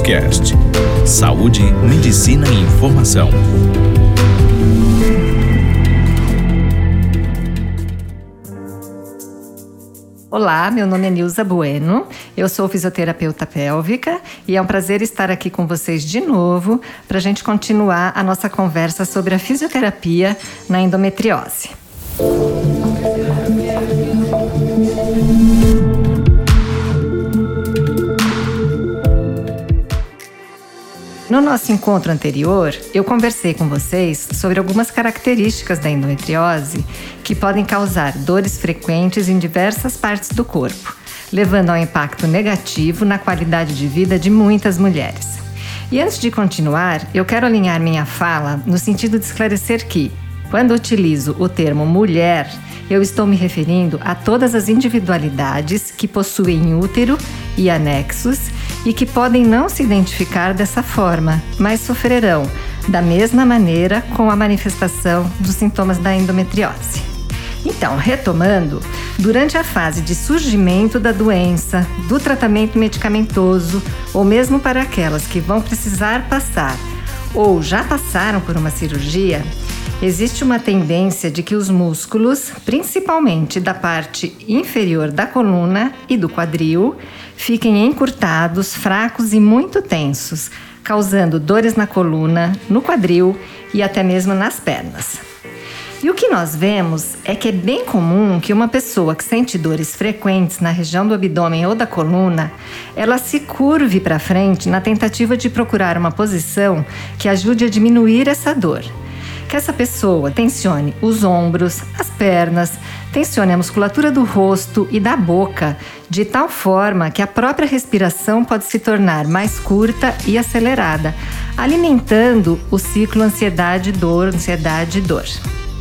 Cast. Saúde, medicina e informação. Olá, meu nome é Nilza Bueno, eu sou fisioterapeuta pélvica e é um prazer estar aqui com vocês de novo para a gente continuar a nossa conversa sobre a fisioterapia na endometriose. No nosso encontro anterior, eu conversei com vocês sobre algumas características da endometriose que podem causar dores frequentes em diversas partes do corpo, levando ao impacto negativo na qualidade de vida de muitas mulheres. E antes de continuar, eu quero alinhar minha fala no sentido de esclarecer que, quando utilizo o termo mulher, eu estou me referindo a todas as individualidades que possuem útero e anexos e que podem não se identificar dessa forma, mas sofrerão da mesma maneira com a manifestação dos sintomas da endometriose. Então, retomando, durante a fase de surgimento da doença, do tratamento medicamentoso, ou mesmo para aquelas que vão precisar passar ou já passaram por uma cirurgia, existe uma tendência de que os músculos, principalmente da parte inferior da coluna e do quadril, fiquem encurtados, fracos e muito tensos, causando dores na coluna, no quadril e até mesmo nas pernas. E o que nós vemos é que é bem comum que uma pessoa que sente dores frequentes na região do abdômen ou da coluna, ela se curve para frente na tentativa de procurar uma posição que ajude a diminuir essa dor que essa pessoa tensione os ombros, as pernas, tensione a musculatura do rosto e da boca, de tal forma que a própria respiração pode se tornar mais curta e acelerada, alimentando o ciclo ansiedade-dor, ansiedade-dor.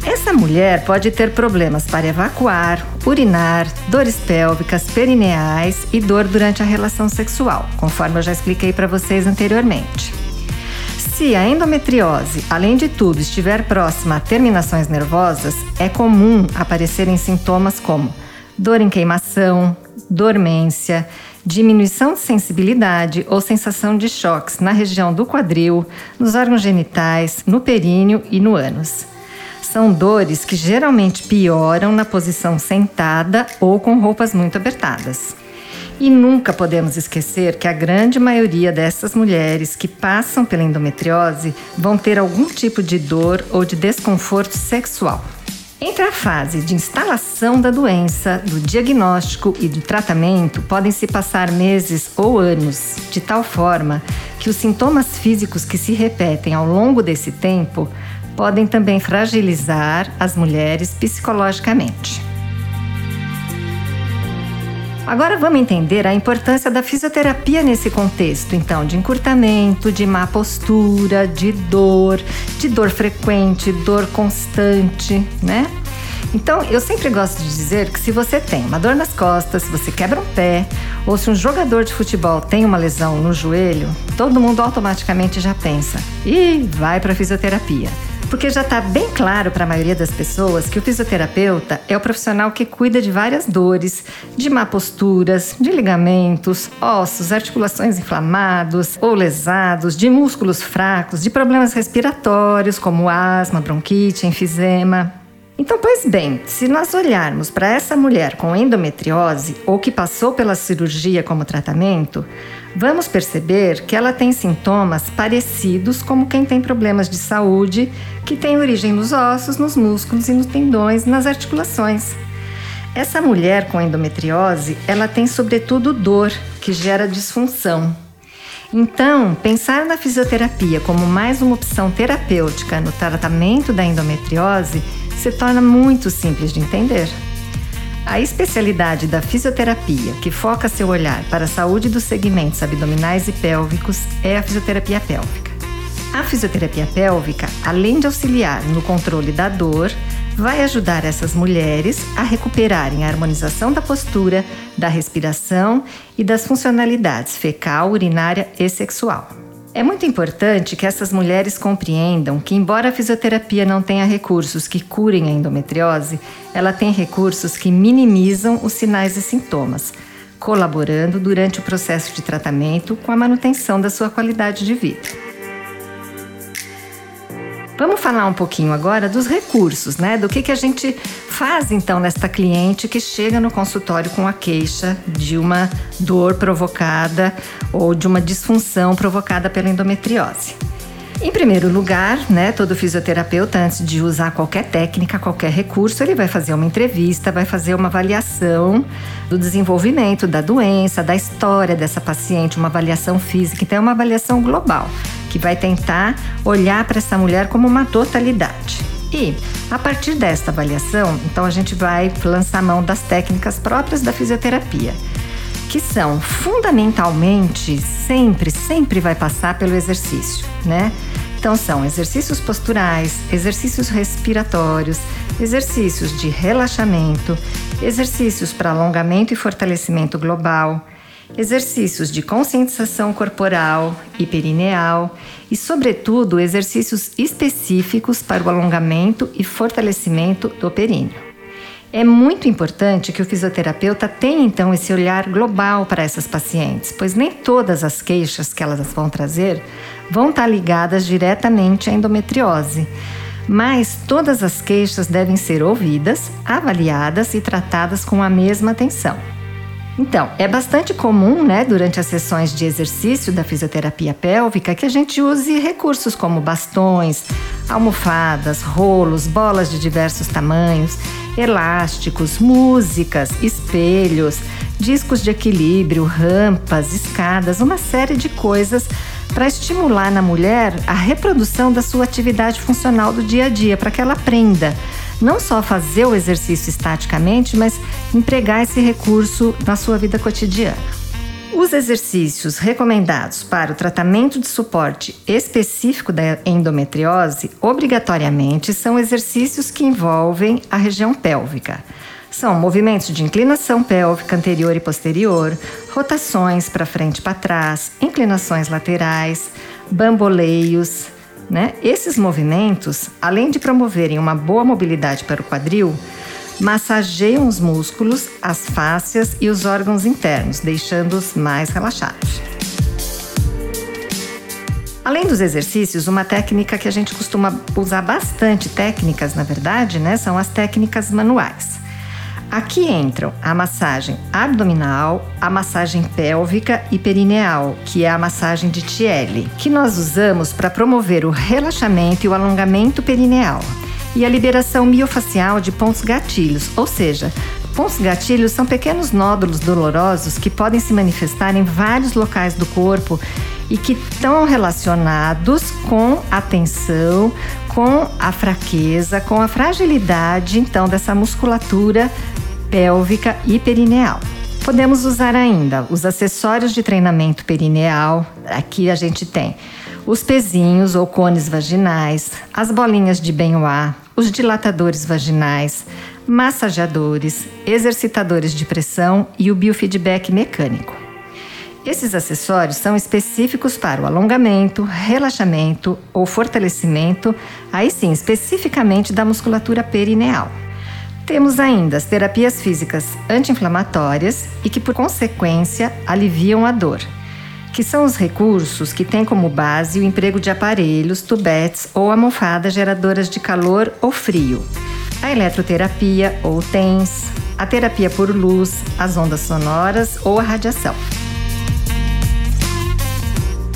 Essa mulher pode ter problemas para evacuar, urinar, dores pélvicas, perineais e dor durante a relação sexual, conforme eu já expliquei para vocês anteriormente. Se a endometriose, além de tudo, estiver próxima a terminações nervosas, é comum aparecerem sintomas como dor em queimação, dormência, diminuição de sensibilidade ou sensação de choques na região do quadril, nos órgãos genitais, no períneo e no ânus. São dores que geralmente pioram na posição sentada ou com roupas muito apertadas. E nunca podemos esquecer que a grande maioria dessas mulheres que passam pela endometriose vão ter algum tipo de dor ou de desconforto sexual. Entre a fase de instalação da doença, do diagnóstico e do tratamento, podem se passar meses ou anos, de tal forma que os sintomas físicos que se repetem ao longo desse tempo podem também fragilizar as mulheres psicologicamente. Agora vamos entender a importância da fisioterapia nesse contexto, então, de encurtamento, de má postura, de dor, de dor frequente, dor constante, né? Então, eu sempre gosto de dizer que se você tem uma dor nas costas, se você quebra um pé, ou se um jogador de futebol tem uma lesão no joelho, todo mundo automaticamente já pensa: e vai para fisioterapia. Porque já está bem claro para a maioria das pessoas que o fisioterapeuta é o profissional que cuida de várias dores, de má posturas, de ligamentos, ossos, articulações inflamados ou lesados, de músculos fracos, de problemas respiratórios como asma, bronquite, enfisema. Então, pois bem, se nós olharmos para essa mulher com endometriose ou que passou pela cirurgia como tratamento, vamos perceber que ela tem sintomas parecidos como quem tem problemas de saúde, que tem origem nos ossos, nos músculos e nos tendões, nas articulações. Essa mulher com endometriose, ela tem sobretudo dor, que gera disfunção. Então, pensar na fisioterapia como mais uma opção terapêutica no tratamento da endometriose se torna muito simples de entender. A especialidade da fisioterapia, que foca seu olhar para a saúde dos segmentos abdominais e pélvicos, é a fisioterapia pélvica. A fisioterapia pélvica, além de auxiliar no controle da dor, vai ajudar essas mulheres a recuperarem a harmonização da postura, da respiração e das funcionalidades fecal, urinária e sexual. É muito importante que essas mulheres compreendam que, embora a fisioterapia não tenha recursos que curem a endometriose, ela tem recursos que minimizam os sinais e sintomas, colaborando durante o processo de tratamento com a manutenção da sua qualidade de vida. Vamos falar um pouquinho agora dos recursos, né? Do que, que a gente faz então nesta cliente que chega no consultório com a queixa de uma dor provocada ou de uma disfunção provocada pela endometriose. Em primeiro lugar, né, todo fisioterapeuta, antes de usar qualquer técnica, qualquer recurso, ele vai fazer uma entrevista, vai fazer uma avaliação do desenvolvimento da doença, da história dessa paciente, uma avaliação física. Então, é uma avaliação global que vai tentar olhar para essa mulher como uma totalidade. E a partir desta avaliação, então a gente vai lançar mão das técnicas próprias da fisioterapia, que são fundamentalmente sempre, sempre vai passar pelo exercício, né? Então são exercícios posturais, exercícios respiratórios, exercícios de relaxamento, exercícios para alongamento e fortalecimento global, exercícios de conscientização corporal e perineal e, sobretudo, exercícios específicos para o alongamento e fortalecimento do períneo. É muito importante que o fisioterapeuta tenha então esse olhar global para essas pacientes, pois nem todas as queixas que elas vão trazer vão estar ligadas diretamente à endometriose. Mas todas as queixas devem ser ouvidas, avaliadas e tratadas com a mesma atenção. Então, é bastante comum, né, durante as sessões de exercício da fisioterapia pélvica, que a gente use recursos como bastões, almofadas, rolos, bolas de diversos tamanhos, elásticos, músicas, espelhos, discos de equilíbrio, rampas, escadas, uma série de coisas para estimular na mulher a reprodução da sua atividade funcional do dia a dia, para que ela aprenda não só fazer o exercício estaticamente, mas empregar esse recurso na sua vida cotidiana. Os exercícios recomendados para o tratamento de suporte específico da endometriose, obrigatoriamente, são exercícios que envolvem a região pélvica. São movimentos de inclinação pélvica anterior e posterior, rotações para frente e para trás, inclinações laterais, bamboleios, né? Esses movimentos, além de promoverem uma boa mobilidade para o quadril, massageiam os músculos, as fáscias e os órgãos internos, deixando-os mais relaxados. Além dos exercícios, uma técnica que a gente costuma usar bastante, técnicas na verdade, né, são as técnicas manuais. Aqui entram a massagem abdominal, a massagem pélvica e perineal, que é a massagem de Tiele, que nós usamos para promover o relaxamento e o alongamento perineal, e a liberação miofacial de pontos gatilhos, ou seja, pontos gatilhos são pequenos nódulos dolorosos que podem se manifestar em vários locais do corpo e que estão relacionados com a tensão, com a fraqueza, com a fragilidade então dessa musculatura pélvica e perineal. Podemos usar ainda os acessórios de treinamento perineal. Aqui a gente tem os pezinhos ou cones vaginais, as bolinhas de Benoit, os dilatadores vaginais, massageadores, exercitadores de pressão e o biofeedback mecânico. Esses acessórios são específicos para o alongamento, relaxamento ou fortalecimento, aí sim, especificamente da musculatura perineal. Temos ainda as terapias físicas anti-inflamatórias e que, por consequência, aliviam a dor, que são os recursos que têm como base o emprego de aparelhos, tubetes ou almofadas geradoras de calor ou frio, a eletroterapia ou TENS, a terapia por luz, as ondas sonoras ou a radiação.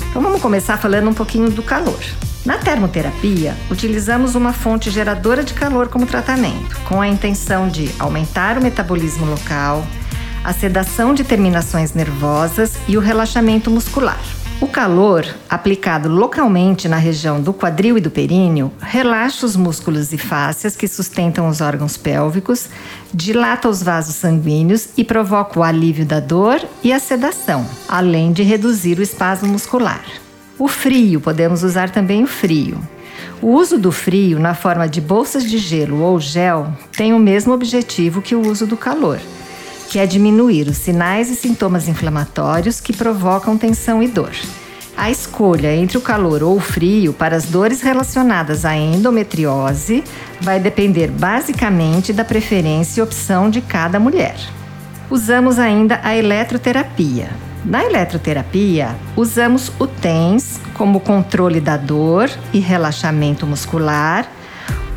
Então vamos começar falando um pouquinho do calor. Na termoterapia, utilizamos uma fonte geradora de calor como tratamento, com a intenção de aumentar o metabolismo local, a sedação de terminações nervosas e o relaxamento muscular. O calor, aplicado localmente na região do quadril e do períneo, relaxa os músculos e fáscias que sustentam os órgãos pélvicos, dilata os vasos sanguíneos e provoca o alívio da dor e a sedação, além de reduzir o espasmo muscular. O frio, podemos usar também o frio. O uso do frio na forma de bolsas de gelo ou gel tem o mesmo objetivo que o uso do calor, que é diminuir os sinais e sintomas inflamatórios que provocam tensão e dor. A escolha entre o calor ou o frio para as dores relacionadas à endometriose vai depender basicamente da preferência e opção de cada mulher. Usamos ainda a eletroterapia. Na eletroterapia, usamos o TENS como controle da dor e relaxamento muscular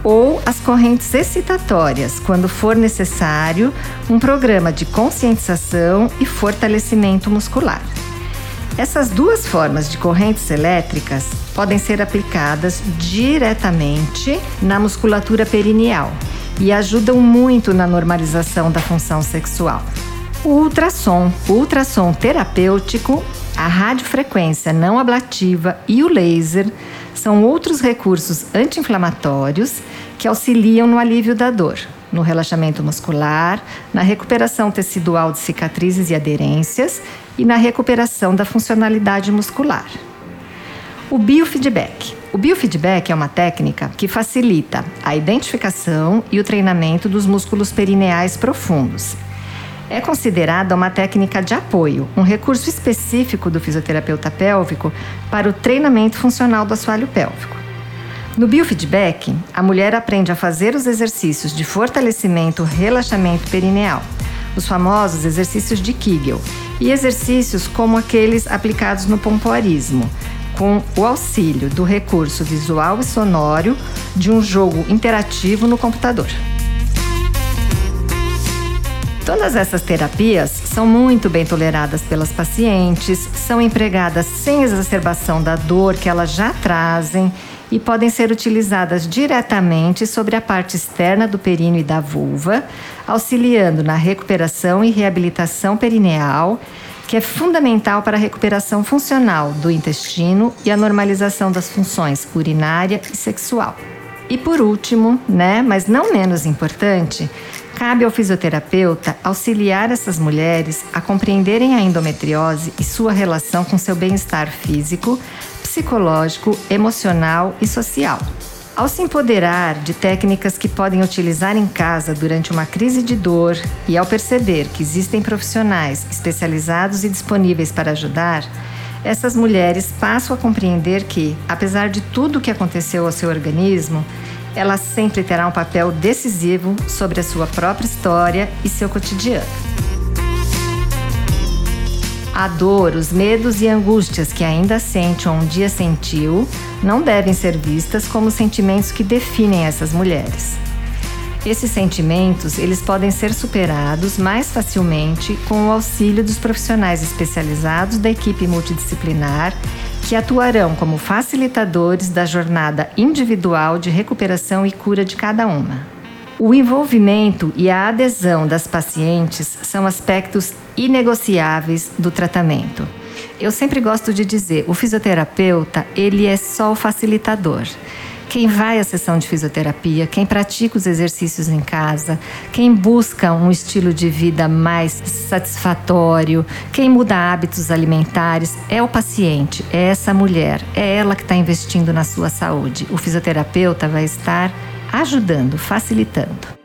ou as correntes excitatórias, quando for necessário um programa de conscientização e fortalecimento muscular. Essas duas formas de correntes elétricas podem ser aplicadas diretamente na musculatura perineal e ajudam muito na normalização da função sexual. O ultrassom, o ultrassom terapêutico, a radiofrequência não ablativa e o laser são outros recursos anti-inflamatórios que auxiliam no alívio da dor, no relaxamento muscular, na recuperação tecidual de cicatrizes e aderências e na recuperação da funcionalidade muscular. O biofeedback. O biofeedback é uma técnica que facilita a identificação e o treinamento dos músculos perineais profundos. É considerada uma técnica de apoio, um recurso específico do fisioterapeuta pélvico para o treinamento funcional do assoalho pélvico. No biofeedback, a mulher aprende a fazer os exercícios de fortalecimento, relaxamento perineal, os famosos exercícios de Kegel, e exercícios como aqueles aplicados no pompoarismo, com o auxílio do recurso visual e sonoro de um jogo interativo no computador. Todas essas terapias são muito bem toleradas pelas pacientes, são empregadas sem exacerbação da dor que elas já trazem e podem ser utilizadas diretamente sobre a parte externa do períneo e da vulva, auxiliando na recuperação e reabilitação perineal que é fundamental para a recuperação funcional do intestino e a normalização das funções urinária e sexual. E por último, né, mas não menos importante, cabe ao fisioterapeuta auxiliar essas mulheres a compreenderem a endometriose e sua relação com seu bem-estar físico, psicológico, emocional e social. Ao se empoderar de técnicas que podem utilizar em casa durante uma crise de dor e ao perceber que existem profissionais especializados e disponíveis para ajudar, essas mulheres passam a compreender que, apesar de tudo o que aconteceu ao seu organismo, ela sempre terá um papel decisivo sobre a sua própria história e seu cotidiano. A dor, os medos e angústias que ainda sente ou um dia sentiu não devem ser vistas como sentimentos que definem essas mulheres. Esses sentimentos, eles podem ser superados mais facilmente com o auxílio dos profissionais especializados da equipe multidisciplinar que atuarão como facilitadores da jornada individual de recuperação e cura de cada uma. O envolvimento e a adesão das pacientes são aspectos inegociáveis do tratamento. Eu sempre gosto de dizer, o fisioterapeuta, ele é só o facilitador. Quem vai à sessão de fisioterapia, quem pratica os exercícios em casa, quem busca um estilo de vida mais satisfatório, quem muda hábitos alimentares, é o paciente, é essa mulher, é ela que está investindo na sua saúde. O fisioterapeuta vai estar ajudando, facilitando.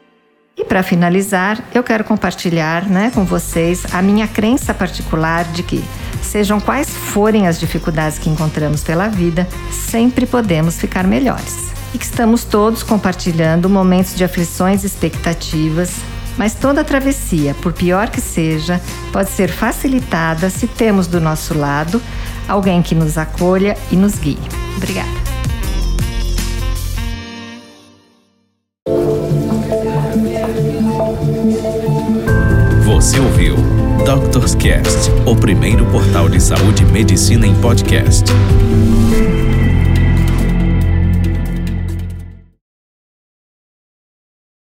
E para finalizar, eu quero compartilhar né, com vocês a minha crença particular de que, sejam quais forem as dificuldades que encontramos pela vida, sempre podemos ficar melhores. E que estamos todos compartilhando momentos de aflições e expectativas, mas toda travessia, por pior que seja, pode ser facilitada se temos do nosso lado alguém que nos acolha e nos guie. Obrigada. O primeiro portal de saúde e medicina em podcast.